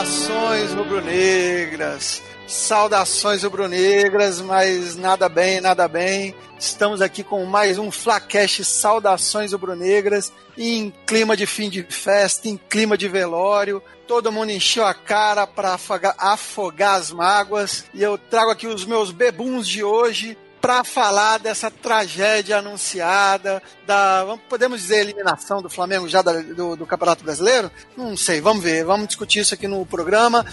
Saudações rubro-negras, saudações rubro-negras, mas nada bem, nada bem. Estamos aqui com mais um Flacash Saudações rubro-negras, em clima de fim de festa, em clima de velório. Todo mundo encheu a cara para afogar, afogar as mágoas. E eu trago aqui os meus bebuns de hoje para falar dessa tragédia anunciada, da, podemos dizer, eliminação do Flamengo já da, do, do Campeonato Brasileiro? Não sei, vamos ver, vamos discutir isso aqui no programa.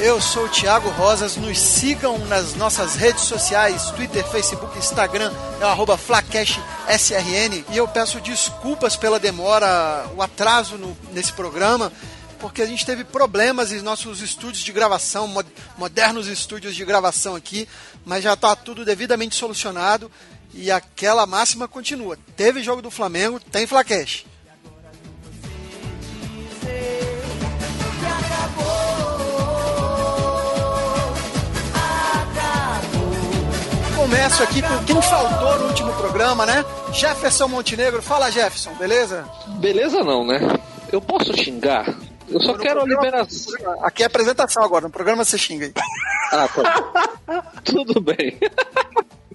Eu sou o Thiago Rosas, nos sigam nas nossas redes sociais, Twitter, Facebook, Instagram, é o arroba FlaCashSRN, e eu peço desculpas pela demora, o atraso no, nesse programa, porque a gente teve problemas em nossos estúdios de gravação, modernos estúdios de gravação aqui, mas já está tudo devidamente solucionado e aquela máxima continua. Teve jogo do Flamengo, tem Flacash. Começo aqui com quem faltou no último programa, né? Jefferson Montenegro. Fala, Jefferson, beleza? Beleza não, né? Eu posso xingar? Eu só quero a liberação. Aqui é apresentação agora, no programa você xinga aí. Ah, tá. Tudo bem.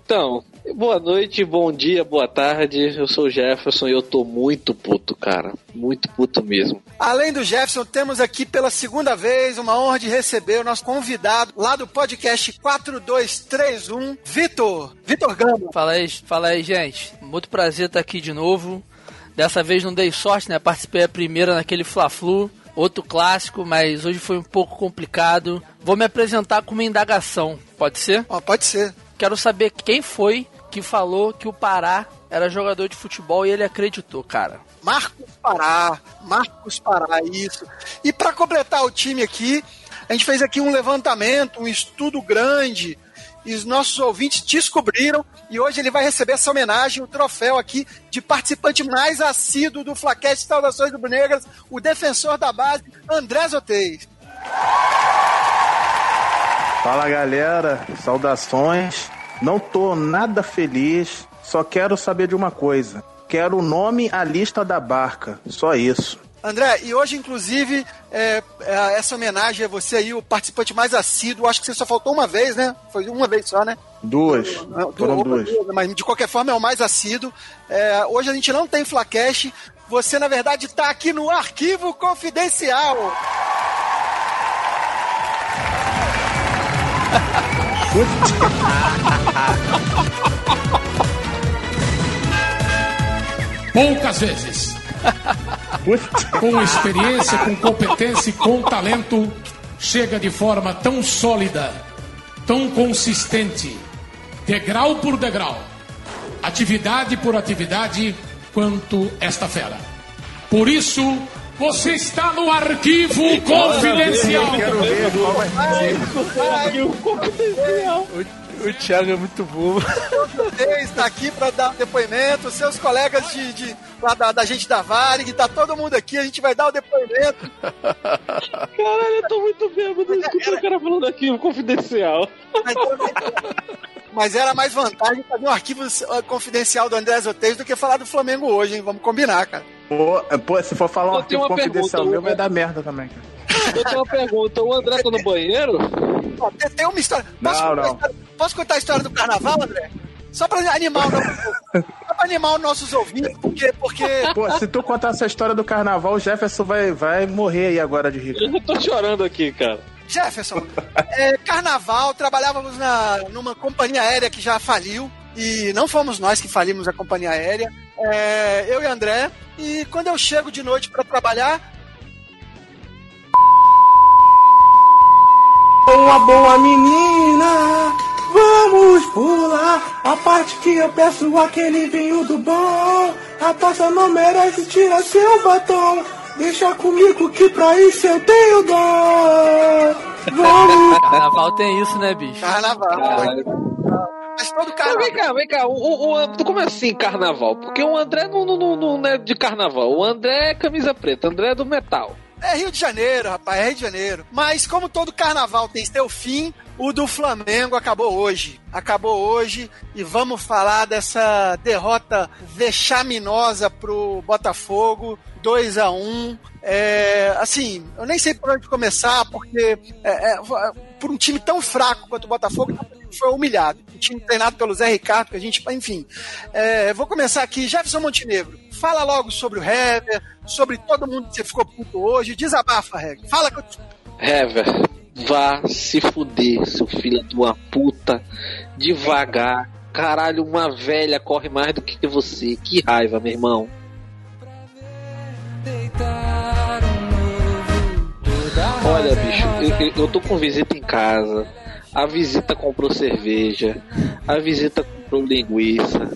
Então, boa noite, bom dia, boa tarde. Eu sou o Jefferson e eu tô muito puto, cara. Muito puto mesmo. Além do Jefferson, temos aqui pela segunda vez uma honra de receber o nosso convidado lá do podcast 4231, Vitor. Vitor Gama. Fala aí, fala aí, gente. Muito prazer estar aqui de novo. Dessa vez não dei sorte, né? Participei a primeira naquele Fla-Flu outro clássico, mas hoje foi um pouco complicado. Vou me apresentar com uma indagação, pode ser? Oh, pode ser. Quero saber quem foi que falou que o Pará era jogador de futebol e ele acreditou, cara. Marcos Pará, Marcos Pará, isso. E para completar o time aqui, a gente fez aqui um levantamento, um estudo grande e os nossos ouvintes descobriram e hoje ele vai receber essa homenagem, o troféu aqui de participante mais assíduo do Flaquete Saudações do Negras, o defensor da base, André Zotez. Fala galera, saudações. Não tô nada feliz, só quero saber de uma coisa. Quero o nome, a lista da barca, só isso. André, e hoje, inclusive, é, é, essa homenagem a você aí, o participante mais assíduo. Acho que você só faltou uma vez, né? Foi uma vez só, né? Duas. Foram duas. Mas de qualquer forma é o mais assíduo. É, hoje a gente não tem Flacash. Você, na verdade, está aqui no arquivo confidencial. Poucas vezes com experiência, com competência e com talento, chega de forma tão sólida, tão consistente, degrau por degrau, atividade por atividade, quanto esta fera. Por isso, você está no arquivo confidencial. Quero ver, arquivo confidencial. O Thiago é muito bobo. Você está aqui para dar depoimento, seus colegas de, de lá da, da, gente da Varig, tá todo mundo aqui, a gente vai dar o depoimento. Caralho, eu tô muito bêbado escutando o cara falando aqui, um confidencial. Mas, mas, era mais vantagem fazer um arquivo uh, confidencial do André Zotez do que falar do Flamengo hoje, hein? Vamos combinar, cara. Pô, pô se for falar um arquivo confidencial meu, vai dar merda também, cara. Eu tenho uma pergunta, o André tá no banheiro? Tem, tem uma história. Posso, não, contar, não. História, posso contar a história do carnaval, André? Só pra animar, só pra animar os nossos ouvintes, porque, porque. Pô, se tu contar essa história do carnaval, o Jefferson vai, vai morrer aí agora de rico. Eu tô chorando aqui, cara. Jefferson, é, carnaval, trabalhávamos na, numa companhia aérea que já faliu, e não fomos nós que falimos a companhia aérea, é, eu e André, e quando eu chego de noite para trabalhar, Uma boa menina, vamos pular a parte que eu peço aquele vinho do bom. A taça não merece, tira seu batom. Deixa comigo que pra isso eu tenho dó. Vamos. Carnaval tem isso, né, bicho? Carnaval. Mas todo carnaval. Vem cá, vem cá. O, o, o, como é assim carnaval? Porque o André não, não, não, não é de carnaval. O André é camisa preta, o André é do metal. É Rio de Janeiro, rapaz, é Rio de Janeiro. Mas como todo carnaval tem seu fim, O do Flamengo acabou hoje. Acabou hoje e vamos falar dessa derrota vexaminosa pro Botafogo, 2 a 1 é, assim, eu nem sei por onde começar, porque é, é, por um time tão fraco quanto o Botafogo, foi humilhado. Um time treinado pelo Zé Ricardo, que a gente, enfim. É, vou começar aqui. Jefferson Montenegro, fala logo sobre o Hever, sobre todo mundo que você ficou puto hoje. Desabafa, Hever. Fala que eu. Hever, vá se fuder, seu filho de uma puta. Devagar. Caralho, uma velha corre mais do que você. Que raiva, meu irmão. Olha, bicho, eu, eu tô com visita em casa. A visita comprou cerveja. A visita comprou linguiça.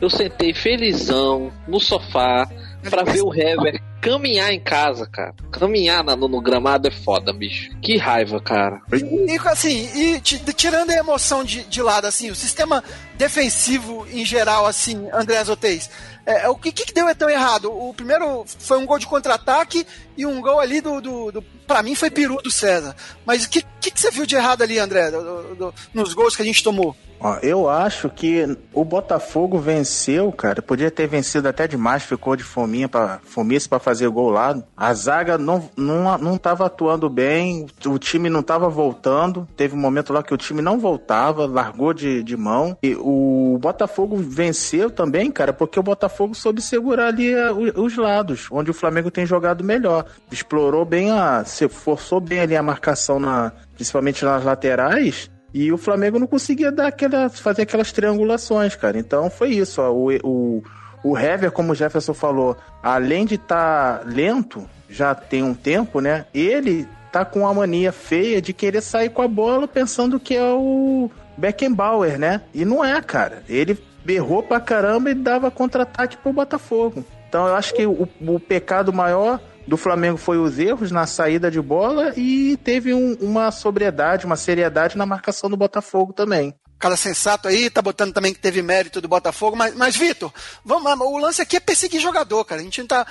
Eu sentei felizão no sofá pra ver o Hever caminhar em casa, cara. Caminhar no, no, gramado é foda, bicho. Que raiva, cara. E, assim, e tirando a emoção de, de lado, assim, o sistema defensivo em geral, assim, André Oteis, é, o que, que deu tão errado? O primeiro foi um gol de contra-ataque e um gol ali do, do, do para mim foi peru do César. Mas o que, que, que, você viu de errado ali, André, do, do, nos gols que a gente tomou? Ó, eu acho que o Botafogo venceu, cara. Podia ter vencido até demais, ficou de fominha para fomice para fazer gol lá. A zaga não, não, não tava atuando bem, o time não tava voltando. Teve um momento lá que o time não voltava, largou de, de mão. E o Botafogo venceu também, cara, porque o Botafogo soube segurar ali a, os lados, onde o Flamengo tem jogado melhor. Explorou bem a. se forçou bem ali a marcação na, principalmente nas laterais e o Flamengo não conseguia dar aquela, fazer aquelas triangulações, cara. Então foi isso. Ó, o, o, o Hever, como o Jefferson falou, além de estar tá lento, já tem um tempo, né? Ele tá com a mania feia de querer sair com a bola pensando que é o Beckenbauer, né? E não é, cara. Ele berrou pra caramba e dava contra-ataque pro Botafogo. Então eu acho que o, o pecado maior do Flamengo foi os erros na saída de bola e teve um, uma sobriedade, uma seriedade na marcação do Botafogo também cara sensato aí, tá botando também que teve mérito do Botafogo, mas, mas Vitor, vamos, o lance aqui é perseguir jogador, cara. A gente não tá.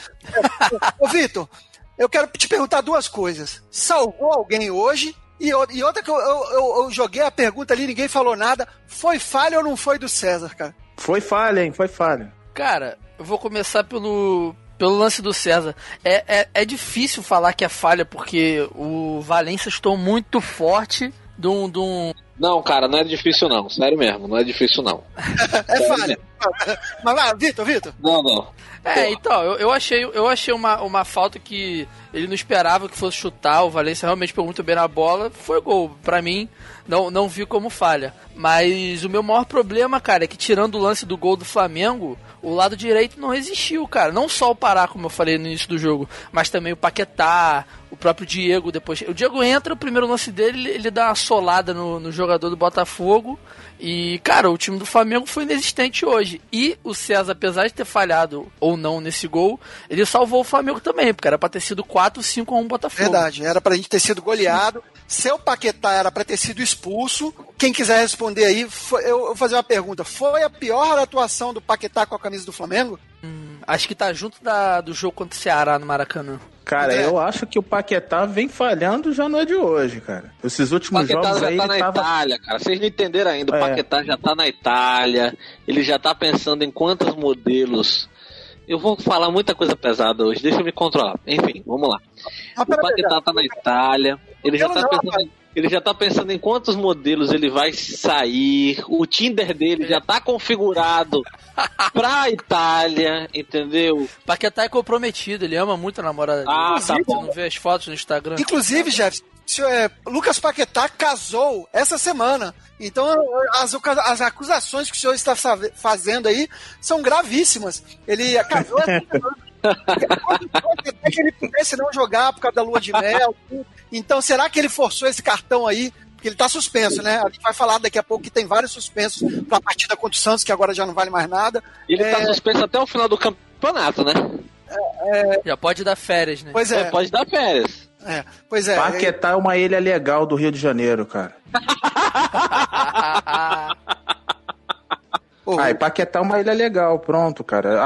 Ô, Vitor, eu quero te perguntar duas coisas. Salvou alguém hoje? E, e outra que eu, eu, eu, joguei a pergunta ali, ninguém falou nada. Foi falha ou não foi do César, cara? Foi falha, hein? Foi falha. Cara, eu vou começar pelo, pelo lance do César. É, é, é difícil falar que é falha, porque o Valência estou muito forte de um, de um. Não, cara, não é difícil não. Sério mesmo, não é difícil não. é falha. Mas lá, Vitor, Vitor. Não, não. É, então, eu, eu achei, eu achei uma, uma falta que ele não esperava que fosse chutar. O Valência realmente pegou muito bem na bola. Foi gol. Pra mim, não, não vi como falha. Mas o meu maior problema, cara, é que tirando o lance do gol do Flamengo, o lado direito não existiu, cara. Não só o Pará, como eu falei no início do jogo, mas também o Paquetá, o próprio Diego depois. O Diego entra, o primeiro lance dele, ele dá uma solada no, no jogador do Botafogo. E, cara, o time do Flamengo foi inexistente hoje. E o César, apesar de ter falhado ou não nesse gol, ele salvou o Flamengo também, porque era pra ter sido 4, 5 a 1 Botafogo. Verdade, era pra gente ter sido goleado. Seu Paquetá era pra ter sido expulso. Quem quiser responder aí, foi, eu vou fazer uma pergunta. Foi a pior atuação do Paquetá com a camisa do Flamengo? Hum, acho que tá junto da, do jogo contra o Ceará no Maracanã. Cara, é. eu acho que o Paquetá vem falhando já não é de hoje, cara. Esses últimos Paquetá jogos já aí tá na tava... Itália, cara. Vocês não entenderam ainda. O é. Paquetá já tá na Itália. Ele já tá pensando em quantos modelos. Eu vou falar muita coisa pesada hoje. Deixa eu me controlar. Enfim, vamos lá. Ah, o Paquetá tá na Itália. Ele já tá pensando ele já tá pensando em quantos modelos ele vai sair. O Tinder dele já tá configurado pra Itália, entendeu? Paquetá é comprometido, ele ama muito a namorada dele. Ah, tá bom. Não vê as fotos no Instagram. Inclusive, Jeff, é, Lucas Paquetá casou essa semana. Então, as, as acusações que o senhor está fazendo aí são gravíssimas. Ele casou essa semana. Que ele pudesse não jogar por causa da lua de mel. Então, será que ele forçou esse cartão aí? Porque ele está suspenso, né? A gente vai falar daqui a pouco que tem vários suspensos para a partida contra o Santos, que agora já não vale mais nada. Ele está é... suspenso até o final do campeonato, né? É, é... Já pode dar férias, né? Pois é. é pode dar férias. É, pois é. Paquetá é uma ilha legal do Rio de Janeiro, cara. Ô, Ah, e Paquetá é uma ilha legal, pronto, cara.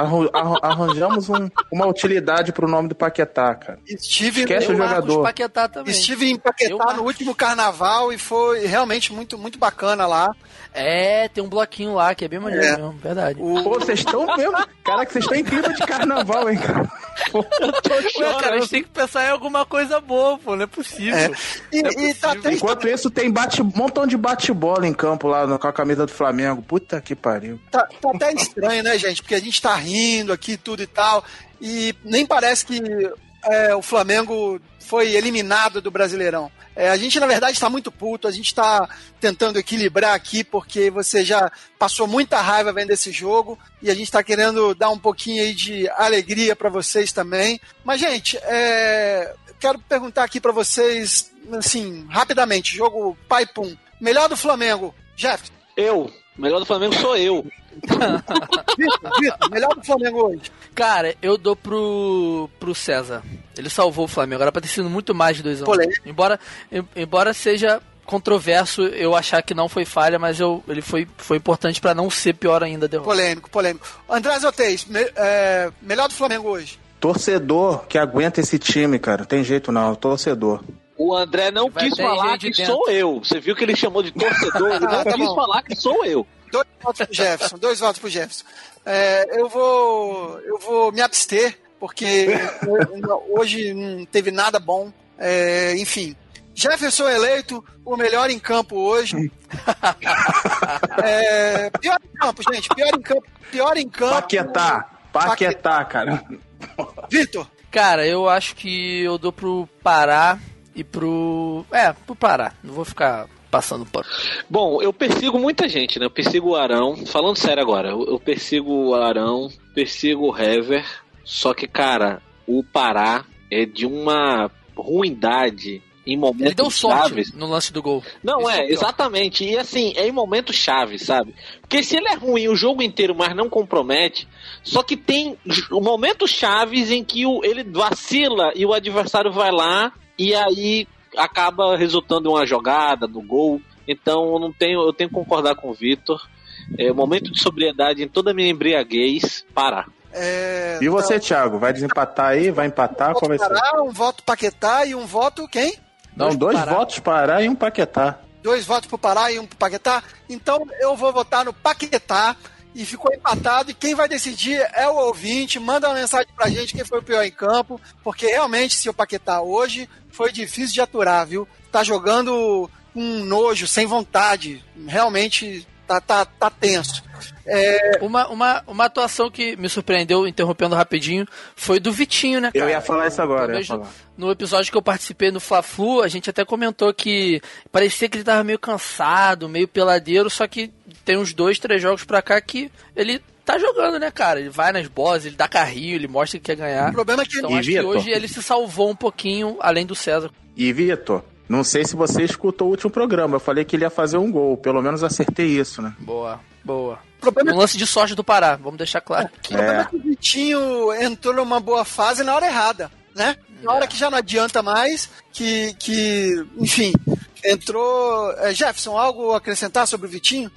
arranjamos um, uma utilidade pro nome do Paquetá, cara. Estive Esquece o jogador. Paquetá também. Estive em Paquetá no último carnaval e foi realmente muito, muito bacana lá. É, tem um bloquinho lá que é bem maneiro é. mesmo, verdade. O... Pô, vocês estão mesmo. Cara, que vocês estão em clima de carnaval, hein, cara. Eu tô chorando. cara, a gente tem que pensar em alguma coisa boa, pô, não é possível. É. E, é possível. Tá até... Enquanto isso, tem bate, um montão de bate-bola em campo lá no, com a camisa do Flamengo. Puta que pariu. Tá, tá até estranho, né, gente? Porque a gente tá rindo aqui, tudo e tal. E nem parece que é, o Flamengo foi eliminado do Brasileirão. É, a gente, na verdade, está muito puto, a gente está tentando equilibrar aqui, porque você já passou muita raiva vendo esse jogo, e a gente está querendo dar um pouquinho aí de alegria para vocês também. Mas, gente, é, quero perguntar aqui para vocês, assim, rapidamente, jogo pai pum. Melhor do Flamengo, Jeff? Eu. Melhor do Flamengo sou eu. Vitor, Vitor, melhor do Flamengo hoje. Cara, eu dou pro, pro César. Ele salvou o Flamengo. Era pra ter sido muito mais de dois anos. Embora, embora seja controverso eu achar que não foi falha, mas eu, ele foi, foi importante para não ser pior ainda. Derrota. Polêmico, polêmico. André Zotez, me, é, melhor do Flamengo hoje. Torcedor que aguenta esse time, cara. Tem jeito não, torcedor. O André não quis falar que dentro. sou eu. Você viu que ele chamou de torcedor? Ele não tá quis bom. falar que sou eu. Dois votos pro Jefferson, dois votos pro Jefferson. É, eu vou eu vou me abster, porque hoje não teve nada bom. É, enfim, Jefferson eleito o melhor em campo hoje. é, pior em campo, gente. Pior em campo. Pior em campo. Paquetá. Paquetá, cara. Vitor. Cara, eu acho que eu dou pro Pará e pro. É, pro Pará. Não vou ficar passando pano. Bom, eu persigo muita gente, né? Eu persigo o Arão. Falando sério agora, eu, persigo o Arão, persigo o Hever. Só que, cara, o Pará é de uma ruindade em momentos Ele deu sorte chaves. no lance do gol. Não, Isso é, exatamente. E assim, é em momentos chave, sabe? Porque se ele é ruim o jogo inteiro, mas não compromete, só que tem momentos chaves em que o, ele vacila e o adversário vai lá e aí acaba resultando em uma jogada, no gol. Então eu não tenho, eu tenho que concordar com o Vitor. É momento de sobriedade em toda a minha embriaguez, parar. É, e você, então, Thiago, vai desempatar aí? Vai empatar? Um voto um voto Paquetá e um voto quem? Não, dois, dois Pará. votos Pará e um Paquetá. Dois votos pro Pará e um pro Paquetá. Então eu vou votar no Paquetá e ficou empatado. E quem vai decidir é o ouvinte. Manda uma mensagem pra gente quem foi o pior em campo, porque realmente, se o Paquetá hoje foi difícil de aturar, viu? Tá jogando com nojo, sem vontade. Realmente tá, tá, tá tenso. É... Uma, uma, uma atuação que me surpreendeu, interrompendo rapidinho, foi do Vitinho, né, cara? Eu ia falar isso agora. No episódio que eu participei no Fla-Flu, a gente até comentou que parecia que ele tava meio cansado, meio peladeiro, só que tem uns dois, três jogos pra cá que ele tá jogando, né, cara? Ele vai nas bosses, ele dá carrinho, ele mostra que quer ganhar. O problema é que... Então e acho que hoje ele se salvou um pouquinho, além do César. E Vitor, não sei se você escutou o último programa, eu falei que ele ia fazer um gol, pelo menos acertei isso, né? Boa, boa. Problema um lance de sorte do Pará, vamos deixar claro. O problema é. é que o Vitinho entrou numa boa fase na hora errada, né? Na hora é. que já não adianta mais, que, que enfim, entrou... É, Jefferson, algo a acrescentar sobre o Vitinho?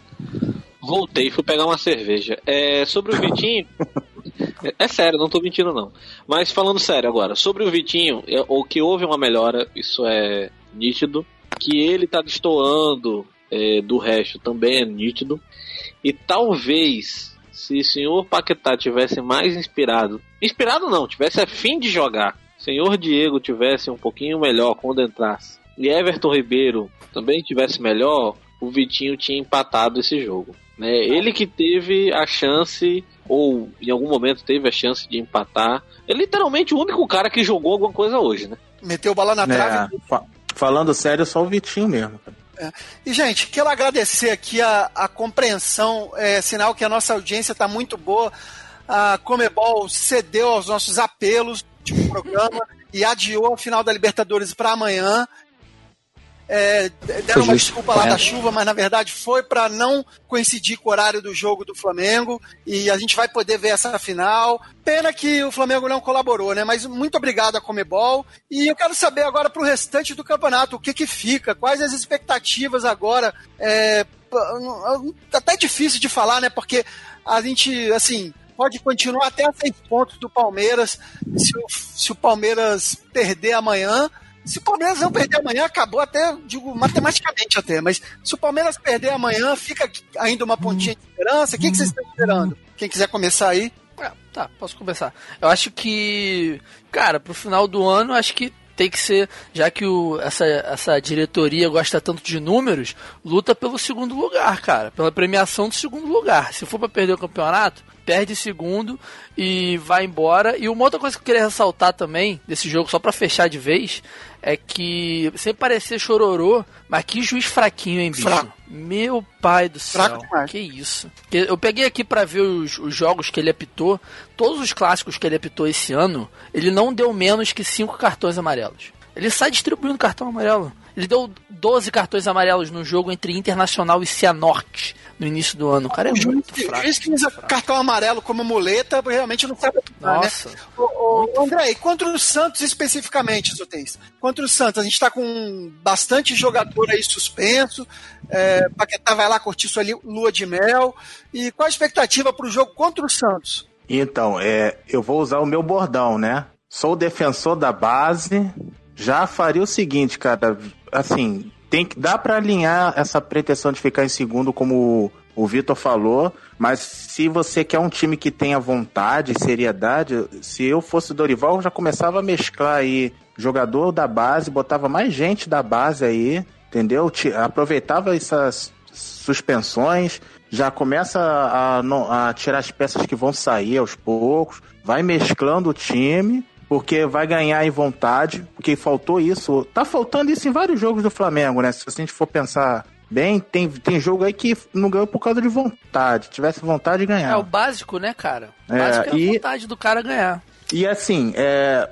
Voltei, fui pegar uma cerveja. É, sobre o Vitinho. é, é sério, não tô mentindo não. Mas falando sério agora, sobre o Vitinho, é, o que houve uma melhora, isso é nítido. Que ele tá destoando é, do resto também é nítido. E talvez, se o senhor Paquetá tivesse mais inspirado, inspirado não, tivesse a fim de jogar, senhor Diego tivesse um pouquinho melhor quando entrasse, e Everton Ribeiro também tivesse melhor, o Vitinho tinha empatado esse jogo. Né? Ele que teve a chance, ou em algum momento teve a chance de empatar. É literalmente o único cara que jogou alguma coisa hoje, né? Meteu bala na é, trave. Fa falando sério, só o Vitinho mesmo. E, gente, quero agradecer aqui a, a compreensão, é, sinal que a nossa audiência está muito boa. A Comebol cedeu aos nossos apelos de programa e adiou a final da Libertadores para amanhã. É, deram uma desculpa lá da chuva, mas na verdade foi para não coincidir com o horário do jogo do Flamengo e a gente vai poder ver essa final. Pena que o Flamengo não colaborou, né? Mas muito obrigado a Comebol. E eu quero saber agora para o restante do campeonato, o que que fica, quais as expectativas agora. É, até difícil de falar, né? Porque a gente, assim, pode continuar até a seis pontos do Palmeiras se o, se o Palmeiras perder amanhã. Se o Palmeiras não perder amanhã, acabou até, digo, matematicamente até, mas se o Palmeiras perder amanhã, fica ainda uma pontinha de esperança. O que, que vocês estão esperando? Quem quiser começar aí. É, tá, posso começar. Eu acho que, cara, pro final do ano, acho que tem que ser, já que o, essa, essa diretoria gosta tanto de números, luta pelo segundo lugar, cara, pela premiação do segundo lugar. Se for para perder o campeonato, perde segundo e vai embora. E uma outra coisa que eu queria ressaltar também desse jogo, só para fechar de vez, é que, sem parecer chororô, mas que juiz fraquinho, hein, bicho? Fraco. Meu pai do céu. Fraco demais. Que isso. Eu peguei aqui para ver os, os, jogos que ele apitou. Todos os clássicos que ele apitou esse ano, ele não deu menos que cinco cartões amarelos. Ele sai distribuindo cartão amarelo. Ele deu 12 cartões amarelos no jogo entre Internacional e Cianorte no início do ano. O cara é o muito juiz, fraco. Juiz que usa cartão amarelo como muleta realmente não sabe atuar, Nossa. Né? O, o, André, e contra o Santos especificamente, Zotez? Contra o Santos, a gente está com bastante jogador aí suspenso. É, Paquetá vai lá curtir sua lua de mel. E qual a expectativa para o jogo contra o Santos? Então, é, eu vou usar o meu bordão, né? Sou defensor da base. Já faria o seguinte, cara. Assim, tem que dá para alinhar essa pretensão de ficar em segundo, como o Vitor falou, mas se você quer um time que tenha vontade seriedade, se eu fosse Dorival, eu já começava a mesclar aí jogador da base, botava mais gente da base aí, entendeu? Aproveitava essas suspensões, já começa a, a tirar as peças que vão sair aos poucos, vai mesclando o time porque vai ganhar em vontade, porque faltou isso. Tá faltando isso em vários jogos do Flamengo, né? Se a gente for pensar bem, tem, tem jogo aí que não ganhou por causa de vontade. Tivesse vontade de ganhar. É o básico, né, cara? O é, básico é a vontade do cara ganhar. E assim, é,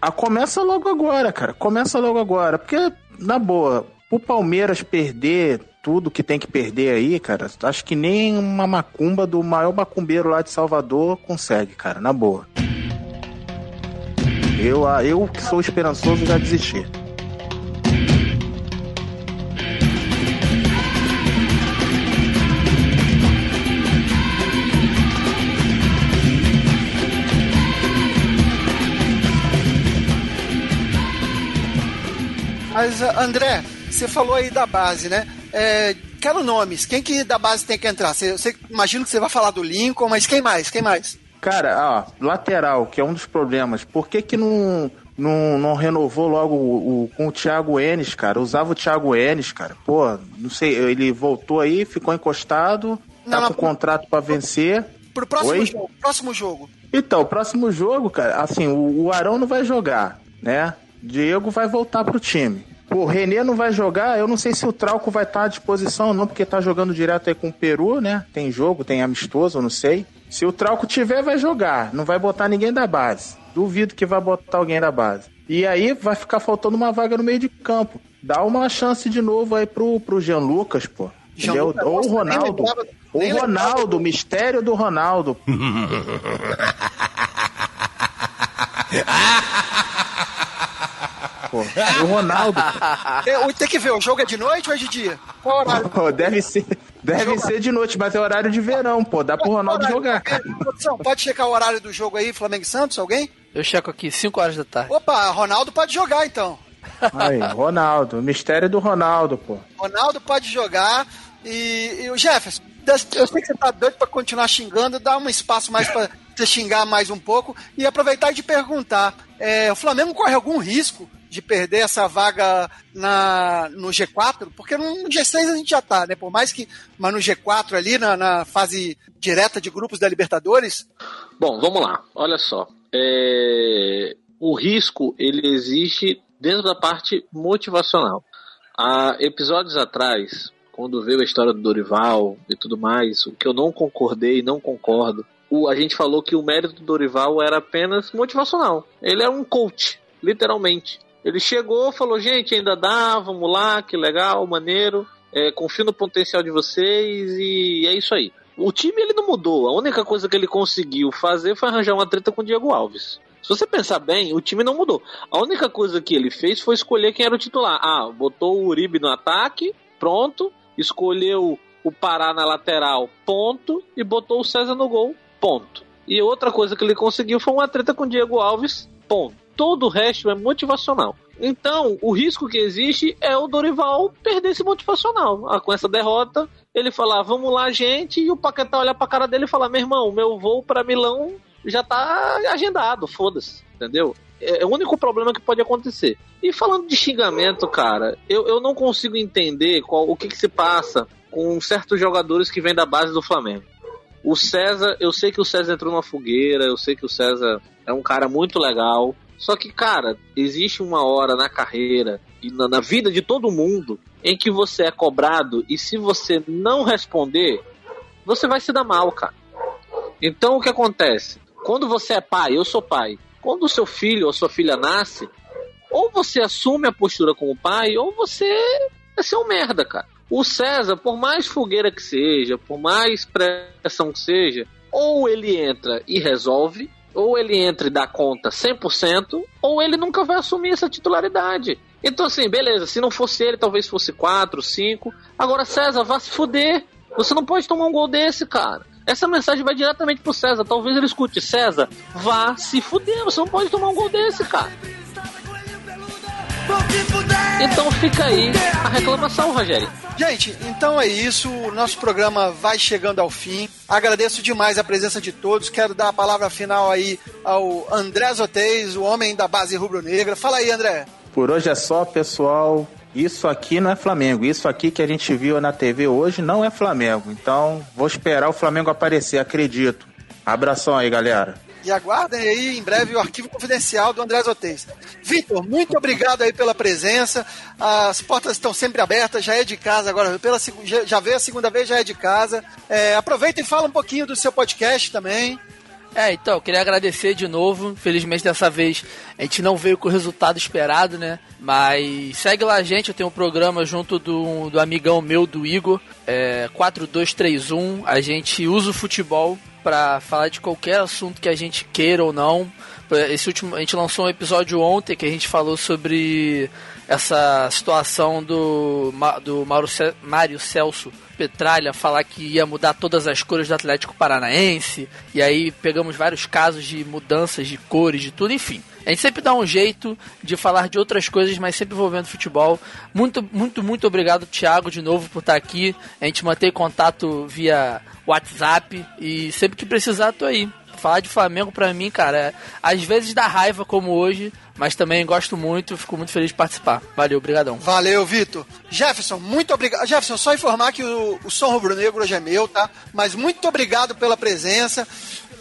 a, começa logo agora, cara. Começa logo agora. Porque, na boa, o Palmeiras perder tudo que tem que perder aí, cara, acho que nem uma macumba do maior macumbeiro lá de Salvador consegue, cara, na boa. Eu, eu que sou esperançoso já desisti. Mas, André, você falou aí da base, né? É, quero nomes. Quem que da base tem que entrar? Você, você imagino que você vai falar do Lincoln, mas quem mais? Quem mais? Cara, ó, lateral, que é um dos problemas. Por que que não, não, não renovou logo o, o, com o Thiago Enes, cara? Usava o Thiago Enes, cara. Pô, não sei, ele voltou aí, ficou encostado, não, tá não, com pro... contrato para vencer. Pro próximo Oi? jogo, próximo jogo. Então, próximo jogo, cara, assim, o, o Arão não vai jogar, né? Diego vai voltar pro time. O Renê não vai jogar, eu não sei se o Trauco vai estar à disposição ou não, porque tá jogando direto aí com o Peru, né? Tem jogo, tem amistoso, eu não sei. Se o Trauco tiver, vai jogar. Não vai botar ninguém da base. Duvido que vai botar alguém da base. E aí vai ficar faltando uma vaga no meio de campo. Dá uma chance de novo aí pro, pro Jean Lucas, pô. Jean Lucas, ou o Ronaldo. o Ronaldo, mistério do Ronaldo. pô. O Ronaldo. Tem que ver, o jogo é de noite ou é de dia? Qual horário? Pô, deve ser, deve ser de noite, mas é horário de verão, pô. Dá pro Ronaldo jogar. Produção, pode checar o horário do jogo aí, Flamengo e Santos, alguém? Eu checo aqui, 5 horas da tarde. Opa, Ronaldo pode jogar então. Aí, Ronaldo, mistério do Ronaldo, pô. Ronaldo pode jogar e, e o Jefferson, eu sei que você tá doido pra continuar xingando, dá um espaço mais pra você xingar mais um pouco e aproveitar de perguntar: é, o Flamengo corre algum risco de perder essa vaga na, no G4, porque no G6 a gente já tá, né? Por mais que. Mas no G4 ali, na, na fase direta de grupos da Libertadores. Bom, vamos lá. Olha só. É... O risco, ele existe dentro da parte motivacional. Há episódios atrás, quando veio a história do Dorival e tudo mais, o que eu não concordei, não concordo, o, a gente falou que o mérito do Dorival era apenas motivacional. Ele é um coach, literalmente. Ele chegou, falou: gente, ainda dá, vamos lá, que legal, maneiro. É, confio no potencial de vocês e é isso aí. O time ele não mudou. A única coisa que ele conseguiu fazer foi arranjar uma treta com o Diego Alves. Se você pensar bem, o time não mudou. A única coisa que ele fez foi escolher quem era o titular. Ah, botou o Uribe no ataque, pronto. Escolheu o Pará na lateral, ponto. E botou o César no gol, ponto. E outra coisa que ele conseguiu foi uma treta com o Diego Alves, ponto. Todo o resto é motivacional. Então, o risco que existe é o Dorival perder esse motivacional. Ah, com essa derrota, ele falar, vamos lá, gente, e o Paquetá olhar pra cara dele e falar, meu irmão, meu voo para Milão já tá agendado, foda-se, entendeu? É, é o único problema que pode acontecer. E falando de xingamento, cara, eu, eu não consigo entender qual, o que, que se passa com certos jogadores que vêm da base do Flamengo. O César, eu sei que o César entrou numa fogueira, eu sei que o César é um cara muito legal. Só que, cara, existe uma hora na carreira e na, na vida de todo mundo em que você é cobrado e se você não responder, você vai se dar mal, cara. Então o que acontece? Quando você é pai, eu sou pai, quando o seu filho ou sua filha nasce, ou você assume a postura como pai, ou você é ser um merda, cara. O César, por mais fogueira que seja, por mais pressão que seja, ou ele entra e resolve, ou ele entra e dá conta 100%, ou ele nunca vai assumir essa titularidade. Então, assim, beleza, se não fosse ele, talvez fosse 4, 5. Agora, César, vá se fuder. Você não pode tomar um gol desse, cara. Essa mensagem vai diretamente pro César. Talvez ele escute: César, vá se fuder. Você não pode tomar um gol desse, cara. Então fica aí a reclamação, Rogério. Gente, então é isso. O nosso programa vai chegando ao fim. Agradeço demais a presença de todos. Quero dar a palavra final aí ao André Zoteis, o homem da base rubro-negra. Fala aí, André. Por hoje é só, pessoal. Isso aqui não é Flamengo. Isso aqui que a gente viu na TV hoje não é Flamengo. Então, vou esperar o Flamengo aparecer, acredito. Abração aí, galera. E aguardem aí em breve o arquivo confidencial do André Zotez. Vitor, muito obrigado aí pela presença. As portas estão sempre abertas, já é de casa agora. Pela, já veio a segunda vez, já é de casa. É, aproveita e fala um pouquinho do seu podcast também. É, então, queria agradecer de novo. Felizmente dessa vez a gente não veio com o resultado esperado, né? Mas segue lá a gente, eu tenho um programa junto do, do amigão meu, do Igor, é 4231. A gente usa o futebol para falar de qualquer assunto que a gente queira ou não. Esse último, a gente lançou um episódio ontem que a gente falou sobre essa situação do, do Mário Celso Petralha falar que ia mudar todas as cores do Atlético Paranaense, e aí pegamos vários casos de mudanças de cores, de tudo, enfim. A gente sempre dá um jeito de falar de outras coisas, mas sempre envolvendo futebol. Muito, muito, muito obrigado, Thiago, de novo por estar aqui. A gente mantém contato via WhatsApp e sempre que precisar, tô aí falar de Flamengo pra mim, cara, é, às vezes dá raiva como hoje, mas também gosto muito, fico muito feliz de participar. Valeu, obrigadão. Valeu, Vitor. Jefferson, muito obrigado. Jefferson, só informar que o, o Som Rubro Negro hoje é meu, tá? Mas muito obrigado pela presença.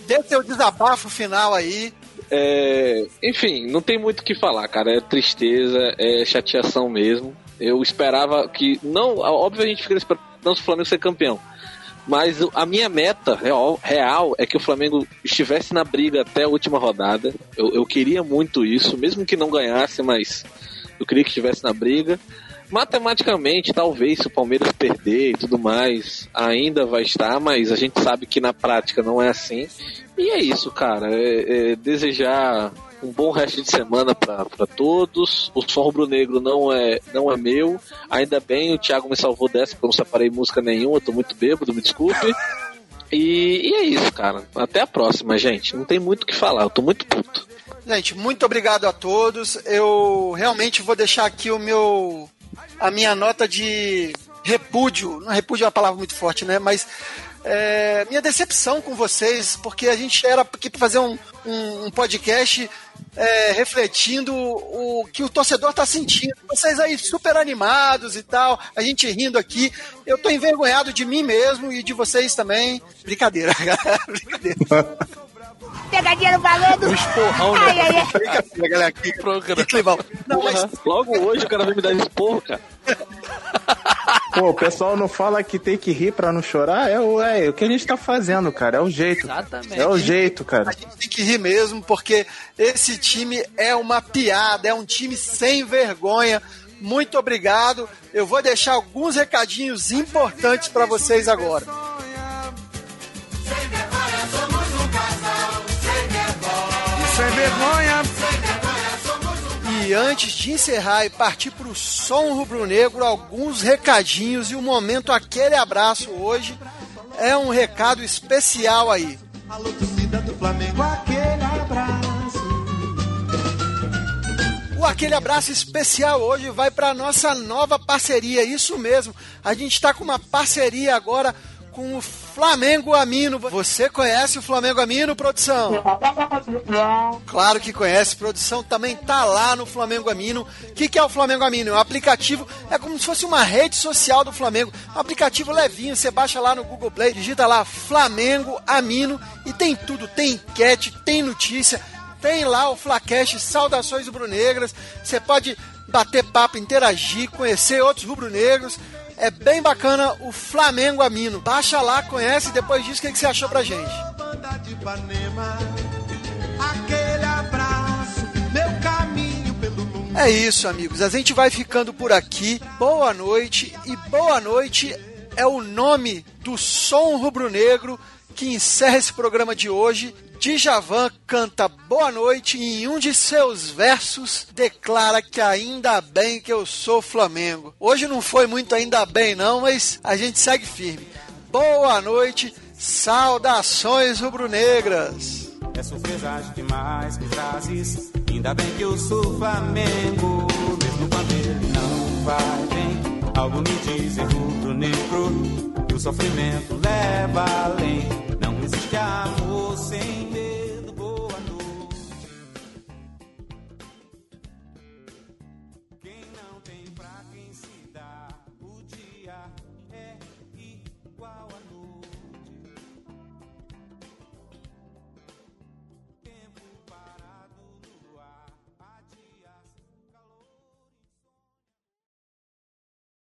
Dê seu desabafo final aí. É, enfim, não tem muito o que falar, cara. É tristeza, é chateação mesmo. Eu esperava que. Não, óbvio a gente fica esperando o Flamengo ser campeão. Mas a minha meta real, real é que o Flamengo estivesse na briga até a última rodada. Eu, eu queria muito isso, mesmo que não ganhasse, mas eu queria que estivesse na briga. Matematicamente, talvez se o Palmeiras perder e tudo mais, ainda vai estar, mas a gente sabe que na prática não é assim. E é isso, cara. É, é desejar um bom resto de semana para todos. O som rubro-negro não é, não é meu. Ainda bem, o Thiago me salvou dessa, porque eu não separei música nenhuma, tô muito bêbado, me desculpe. E, e é isso, cara. Até a próxima, gente. Não tem muito o que falar, eu tô muito puto. Gente, muito obrigado a todos. Eu realmente vou deixar aqui o meu a minha nota de repúdio. Não repúdio é uma palavra muito forte, né? Mas é, minha decepção com vocês, porque a gente era aqui para fazer um, um, um podcast é, refletindo o que o torcedor está sentindo. Vocês aí super animados e tal, a gente rindo aqui. Eu tô envergonhado de mim mesmo e de vocês também. Brincadeira, galera. Brincadeira. Pegadinha no valendo. Um esporrão, né? Ai, ai, ai. Brincadeira, galera. Que, que Não, mas... Logo hoje o cara vai me dar esporro, cara. Pô, o pessoal não fala que tem que rir pra não chorar? É o, é, o que a gente tá fazendo, cara. É o jeito. Exatamente. É o jeito, cara. A gente tem que rir mesmo, porque esse time é uma piada, é um time sem vergonha. Muito obrigado. Eu vou deixar alguns recadinhos importantes para vocês agora. Vergonha. Sem vergonha. E antes de encerrar e partir para o som rubro-negro, alguns recadinhos e o momento aquele abraço hoje é um recado especial aí. Alô, torcida do Flamengo, aquele abraço. O aquele abraço especial hoje vai para nossa nova parceria, isso mesmo. A gente está com uma parceria agora com o Flamengo Amino. Você conhece o Flamengo Amino, produção? Claro que conhece, produção também tá lá no Flamengo Amino. O que, que é o Flamengo Amino? É um aplicativo, é como se fosse uma rede social do Flamengo. Um aplicativo levinho, você baixa lá no Google Play, digita lá Flamengo Amino e tem tudo, tem enquete, tem notícia, tem lá o Flacast Saudações Rubro-Negras. Você pode bater papo, interagir, conhecer outros rubro-negros. É bem bacana o Flamengo Amino. Baixa lá, conhece e depois diz o que, que você achou pra gente. É isso, amigos. A gente vai ficando por aqui. Boa noite e boa noite é o nome do som rubro-negro que encerra esse programa de hoje. Djavan canta Boa Noite e em um de seus versos declara que ainda bem que eu sou Flamengo. Hoje não foi muito ainda bem não, mas a gente segue firme. Boa noite, saudações rubro-negras. É surpresa demais que trazes, ainda bem que eu sou Flamengo, mesmo quando ele não vai bem. Algo me diz em rubro-negro, que o sofrimento leva além